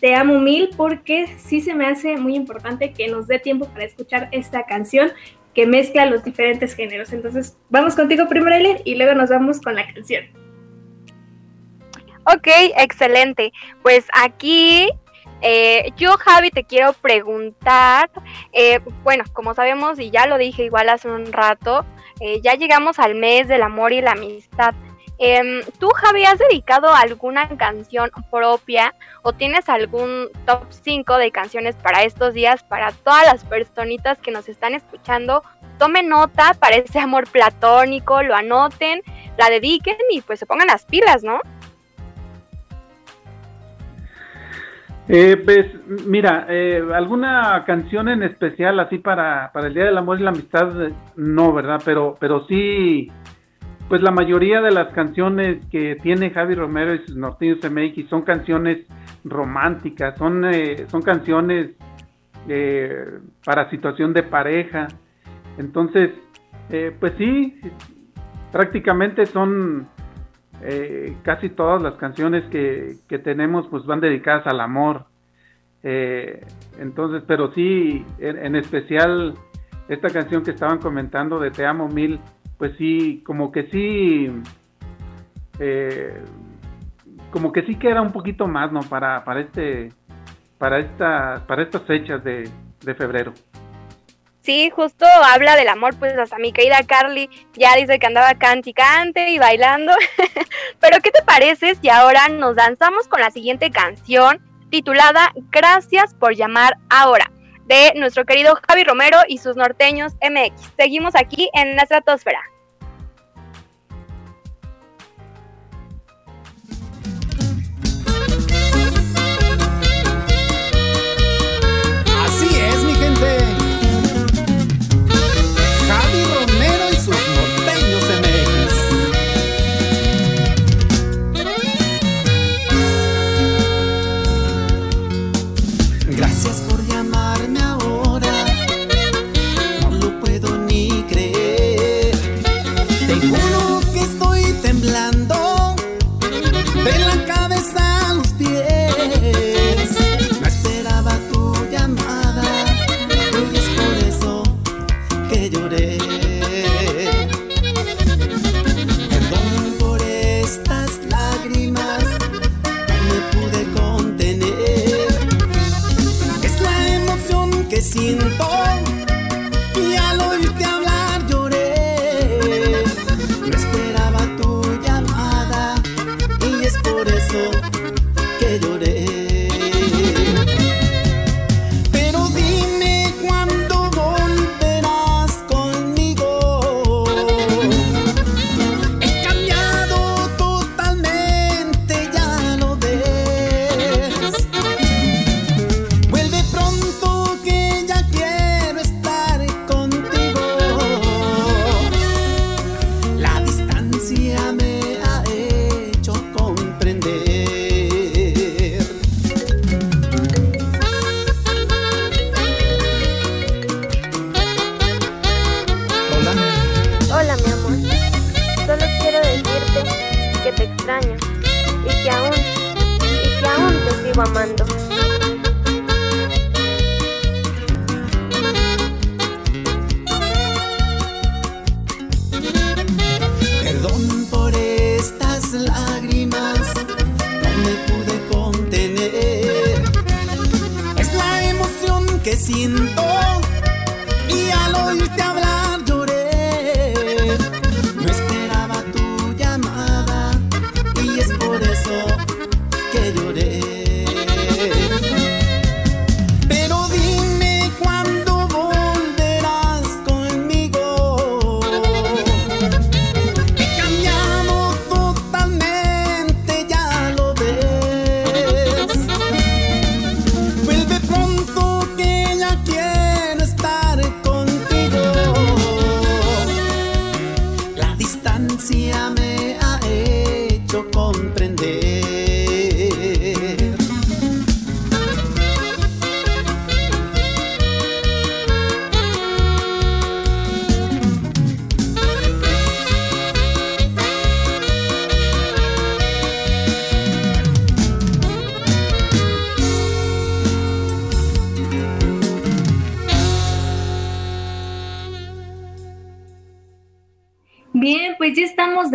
Te Amo Mil, porque sí se me hace muy importante que nos dé tiempo para escuchar esta canción que mezcla los diferentes géneros. Entonces, vamos contigo primero, Eileen, y luego nos vamos con la canción. Ok, excelente. Pues aquí eh, yo, Javi, te quiero preguntar, eh, bueno, como sabemos y ya lo dije igual hace un rato, eh, ya llegamos al mes del amor y la amistad. Em, ¿Tú, Javi, has dedicado alguna canción propia o tienes algún top 5 de canciones para estos días, para todas las personitas que nos están escuchando? Tomen nota para ese amor platónico, lo anoten, la dediquen y pues se pongan las pilas, ¿no? Eh, pues mira, eh, alguna canción en especial así para, para el Día del Amor y la Amistad, no, ¿verdad? Pero, pero sí, pues la mayoría de las canciones que tiene Javi Romero y sus Norteños MX son canciones románticas, son, eh, son canciones eh, para situación de pareja. Entonces, eh, pues sí, prácticamente son eh, casi todas las canciones que, tenemos pues van dedicadas al amor. Eh, entonces, pero sí, en, especial esta canción que estaban comentando de Te amo mil, pues sí, como que sí, eh, como que sí queda un poquito más, ¿no? Para, para este, para esta, para estas fechas de, de febrero. Sí, justo habla del amor, pues hasta mi querida Carly ya dice que andaba cante cante y bailando. Pero ¿qué te parece si ahora nos danzamos con la siguiente canción titulada Gracias por llamar ahora? de nuestro querido Javi Romero y sus norteños MX. Seguimos aquí en la estratosfera.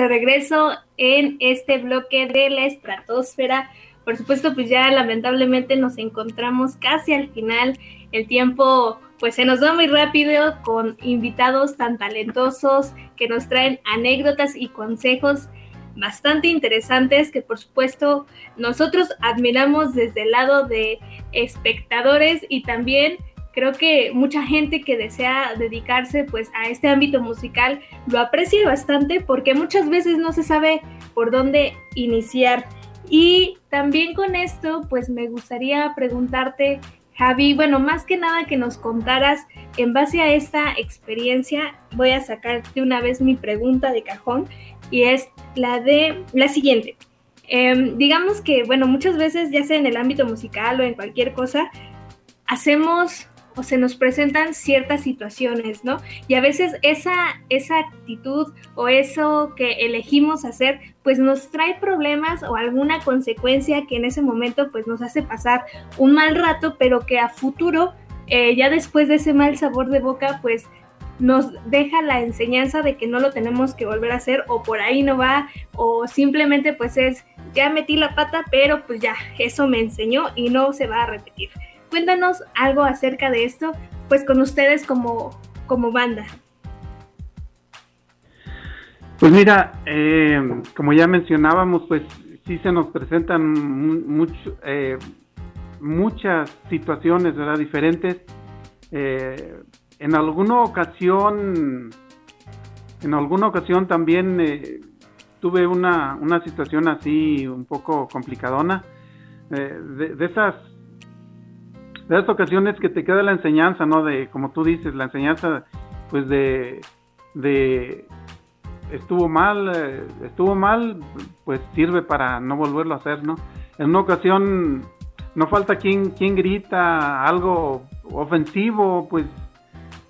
Regreso en este bloque de la estratosfera. Por supuesto, pues ya lamentablemente nos encontramos casi al final. El tiempo pues se nos va muy rápido con invitados tan talentosos que nos traen anécdotas y consejos bastante interesantes que por supuesto nosotros admiramos desde el lado de espectadores y también creo que mucha gente que desea dedicarse pues a este ámbito musical lo aprecia bastante porque muchas veces no se sabe por dónde iniciar. Y también con esto pues me gustaría preguntarte Javi, bueno, más que nada que nos contaras en base a esta experiencia, voy a sacarte una vez mi pregunta de cajón y es la de la siguiente. Em, digamos que, bueno, muchas veces, ya sea en el ámbito musical o en cualquier cosa, hacemos o se nos presentan ciertas situaciones, ¿no? Y a veces esa, esa actitud o eso que elegimos hacer, pues nos trae problemas o alguna consecuencia que en ese momento pues nos hace pasar un mal rato, pero que a futuro, eh, ya después de ese mal sabor de boca, pues nos deja la enseñanza de que no lo tenemos que volver a hacer o por ahí no va o simplemente pues es ya metí la pata pero pues ya eso me enseñó y no se va a repetir. Cuéntanos algo acerca de esto pues con ustedes como, como banda. Pues mira, eh, como ya mencionábamos, pues sí se nos presentan eh, muchas situaciones, ¿verdad? Diferentes. Eh, en alguna ocasión, en alguna ocasión también tuve una, una, situación así un poco complicadona. De, de, esas de esas ocasiones que te queda la enseñanza, ¿no? De, como tú dices, la enseñanza, pues de, de estuvo mal, eh, estuvo mal, pues sirve para no volverlo a hacer, ¿no? En una ocasión no falta quien, quien grita algo ofensivo, pues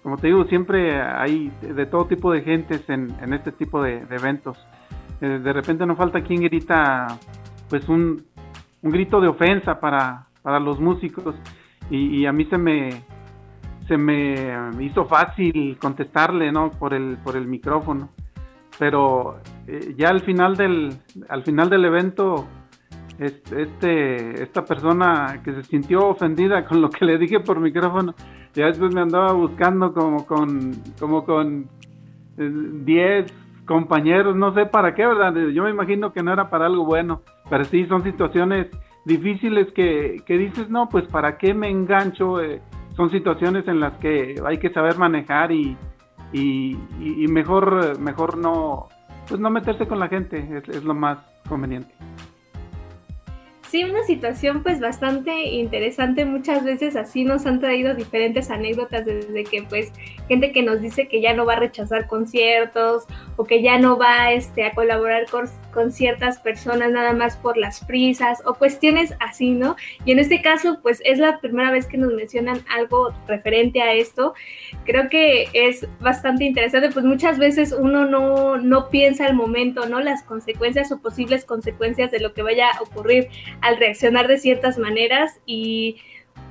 como te digo, siempre hay de todo tipo de gentes en, en este tipo de, eventos. Eh, de repente no falta quien grita pues un, un grito de ofensa para, para los músicos y, a mí se me se me hizo fácil contestarle no por el por el micrófono. Pero eh, ya al final del al final del evento este esta persona que se sintió ofendida con lo que le dije por micrófono ya después me andaba buscando como con como con 10 eh, compañeros no sé para qué verdad yo me imagino que no era para algo bueno pero sí son situaciones difíciles que, que dices, no, pues para qué me engancho, eh, son situaciones en las que hay que saber manejar y, y, mejor, mejor no, pues no meterse con la gente, es, es lo más conveniente. Sí, una situación pues bastante interesante. Muchas veces así nos han traído diferentes anécdotas desde que pues gente que nos dice que ya no va a rechazar conciertos o que ya no va este, a colaborar con, con ciertas personas nada más por las prisas o cuestiones así, ¿no? Y en este caso pues es la primera vez que nos mencionan algo referente a esto. Creo que es bastante interesante, pues muchas veces uno no, no piensa al momento, ¿no? Las consecuencias o posibles consecuencias de lo que vaya a ocurrir al reaccionar de ciertas maneras y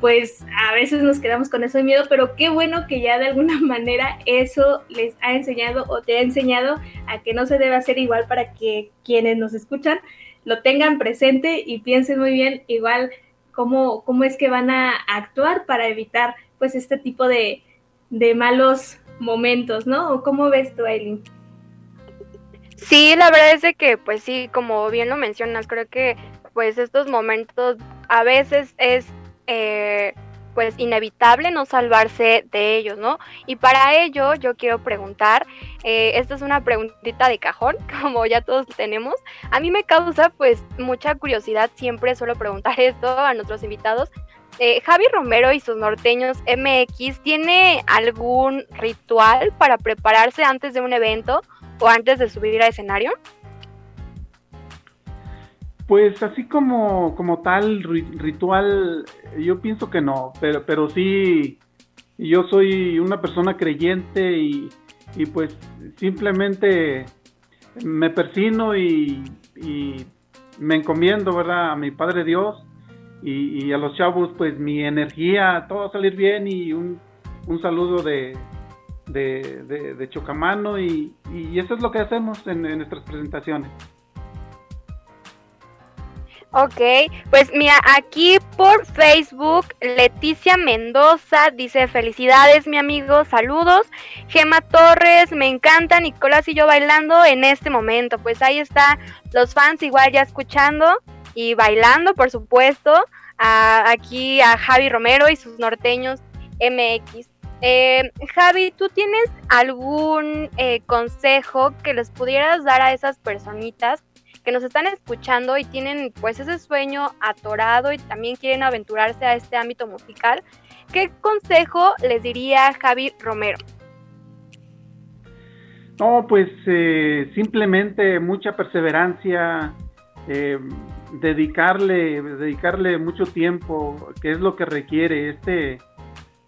pues a veces nos quedamos con eso de miedo, pero qué bueno que ya de alguna manera eso les ha enseñado o te ha enseñado a que no se debe hacer igual para que quienes nos escuchan lo tengan presente y piensen muy bien igual cómo, cómo es que van a actuar para evitar pues este tipo de, de malos momentos, ¿no? ¿O cómo ves tú, Aileen? Sí, la verdad es de que, pues sí, como bien lo mencionas, creo que pues estos momentos a veces es eh, pues inevitable no salvarse de ellos, ¿no? Y para ello yo quiero preguntar, eh, esta es una preguntita de cajón, como ya todos tenemos, a mí me causa pues mucha curiosidad, siempre suelo preguntar esto a nuestros invitados. Eh, Javi Romero y sus norteños MX, ¿tiene algún ritual para prepararse antes de un evento o antes de subir a escenario? Pues así como, como tal ritual, yo pienso que no, pero, pero sí, yo soy una persona creyente y, pues simplemente me persino y, me encomiendo, ¿verdad? A mi Padre Dios y, a los chavos, pues mi energía, todo va a salir bien y un, un saludo de, de, Chocamano y, eso es lo que hacemos en nuestras presentaciones. Ok, pues mira, aquí por Facebook, Leticia Mendoza dice felicidades mi amigo, saludos. Gema Torres, me encanta, Nicolás y yo bailando en este momento. Pues ahí está los fans igual ya escuchando y bailando, por supuesto. aquí a Javi Romero y sus norteños MX. Eh, Javi, ¿tú tienes algún eh, consejo que les pudieras dar a esas personitas que nos están escuchando y tienen pues ese sueño atorado y también quieren aventurarse a este ámbito musical, ¿qué consejo les diría Javi Romero? No, pues eh, simplemente mucha perseverancia, eh, dedicarle, dedicarle mucho tiempo, que es lo que requiere este,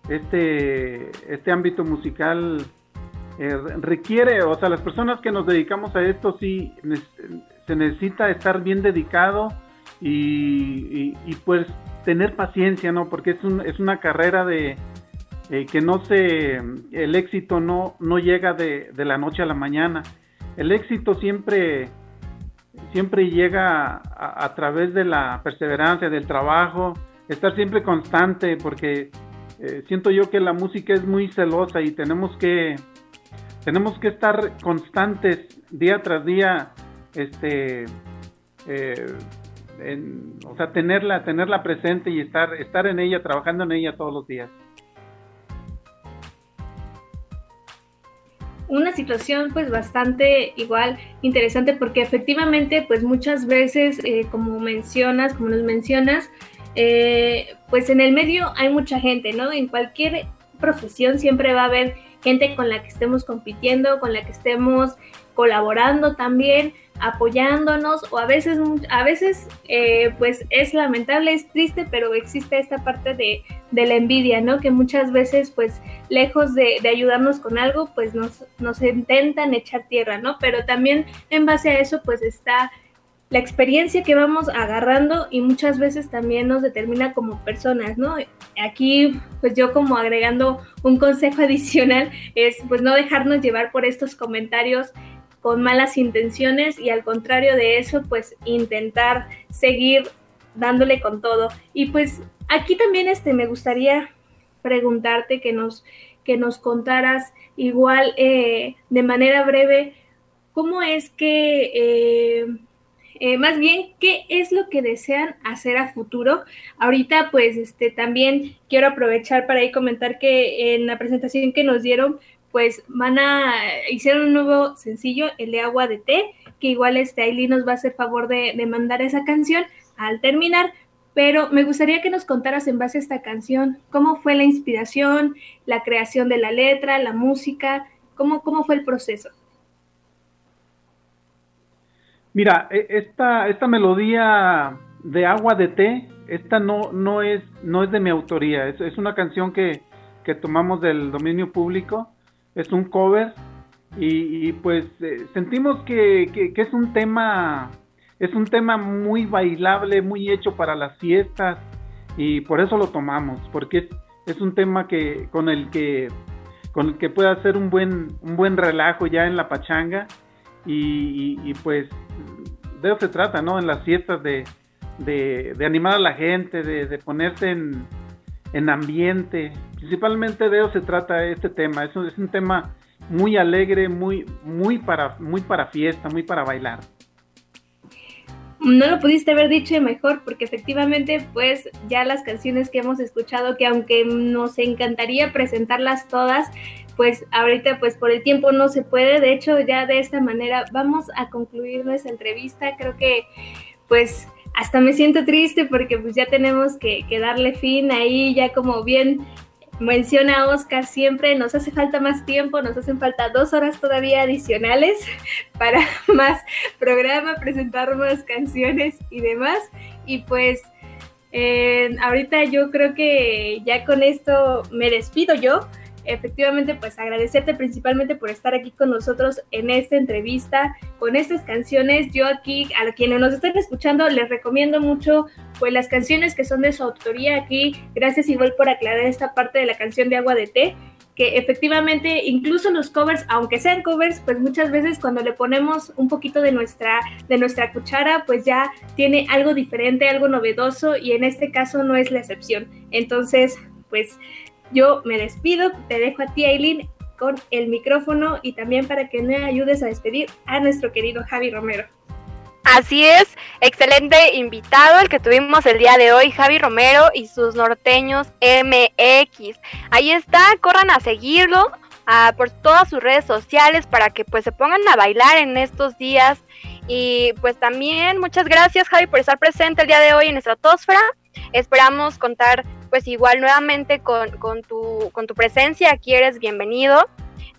este, este ámbito musical. Eh, requiere, o sea, las personas que nos dedicamos a esto sí se necesita estar bien dedicado y, pues tener paciencia, ¿no? Porque es, un, es una carrera de eh, que no se, el éxito no, no llega de, la noche a la mañana. El éxito siempre, siempre llega a, través de la perseverancia, del trabajo, estar siempre constante, porque eh, siento yo que la música es muy celosa y tenemos que tenemos que estar constantes día tras día este eh, o sea tenerla tenerla presente y estar estar en ella trabajando en ella todos los días. Una situación pues bastante igual interesante porque efectivamente pues muchas veces eh, como mencionas como nos mencionas eh, pues en el medio hay mucha gente no en cualquier profesión siempre va a haber gente con la que estemos compitiendo con la que estemos colaborando también apoyándonos o a veces, a veces eh, pues es lamentable, es triste, pero existe esta parte de, la envidia, ¿no? Que muchas veces pues lejos de, ayudarnos con algo pues nos, nos intentan echar tierra, ¿no? Pero también en base a eso pues está la experiencia que vamos agarrando y muchas veces también nos determina como personas, ¿no? Aquí, pues yo como agregando un consejo adicional es pues no dejarnos llevar por estos comentarios con malas intenciones y al contrario de eso, pues intentar seguir dándole con todo. Y pues aquí también este, me gustaría preguntarte que nos, que nos contaras igual eh, de manera breve cómo es que, eh, eh, más bien, qué es lo que desean hacer a futuro. Ahorita pues este, también quiero aprovechar para ahí comentar que en la presentación que nos dieron, pues van a, hicieron un nuevo sencillo, el de Agua de Té, que igual este Aileen nos va a hacer favor de, mandar esa canción al terminar, pero me gustaría que nos contaras en base a esta canción, cómo fue la inspiración, la creación de la letra, la música, cómo, cómo fue el proceso. Mira, e, esta, esta melodía de agua de té, esta no, no, es, no es de mi autoría, es, es una canción que, que tomamos del dominio público es un cover y, pues eh, sentimos que, es un tema es un tema muy bailable, muy hecho para las fiestas y por eso lo tomamos, porque es, un tema que con el que con el que puede hacer un buen un buen relajo ya en la pachanga y, pues de eso se trata, ¿no? En las fiestas de, de, animar a la gente, de, de ponerse en, en ambiente. Principalmente de eso se trata este tema. Es un, es un tema muy alegre, muy, muy, para, muy para fiesta, muy para bailar. No lo pudiste haber dicho mejor porque efectivamente pues ya las canciones que hemos escuchado que aunque nos encantaría presentarlas todas, pues ahorita pues por el tiempo no se puede. De hecho ya de esta manera vamos a concluir nuestra entrevista. Creo que pues hasta me siento triste porque pues ya tenemos que, darle fin ahí, ya como bien menciona Oscar siempre, nos hace falta más tiempo, nos hacen falta dos horas todavía adicionales para más programa, presentar más canciones y demás. Y pues eh, ahorita yo creo que ya con esto me despido yo efectivamente pues agradecerte principalmente por estar aquí con nosotros en esta entrevista con estas canciones. Yo aquí a quienes nos están escuchando les recomiendo mucho pues las canciones que son de su autoría aquí. Gracias igual por aclarar esta parte de la canción de Agua de Té que efectivamente incluso los covers, aunque sean covers, pues muchas veces cuando le ponemos un poquito de nuestra, de nuestra cuchara, pues ya tiene algo diferente, algo novedoso y en este caso no es la excepción. Entonces, pues yo me despido, te dejo a ti, Aileen, con el micrófono y también para que me ayudes a despedir a nuestro querido Javi Romero. Así es, excelente invitado el que tuvimos el día de hoy, Javi Romero y sus norteños MX. Ahí está, corran a seguirlo por todas sus redes sociales para que pues se pongan a bailar en estos días. Y pues también muchas gracias Javi por estar presente el día de hoy en nuestra Estratosfera. Esperamos contar pues igual nuevamente con, con, tu, con tu presencia, aquí eres bienvenido.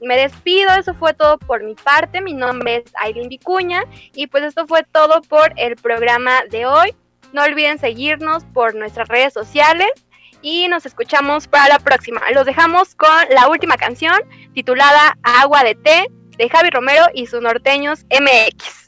Me despido, eso fue todo por mi parte, mi nombre es Aileen Vicuña y pues esto fue todo por el programa de hoy. No olviden seguirnos por nuestras redes sociales y nos escuchamos para la próxima. Los dejamos con la última canción titulada Agua de té de Javi Romero y sus norteños MX.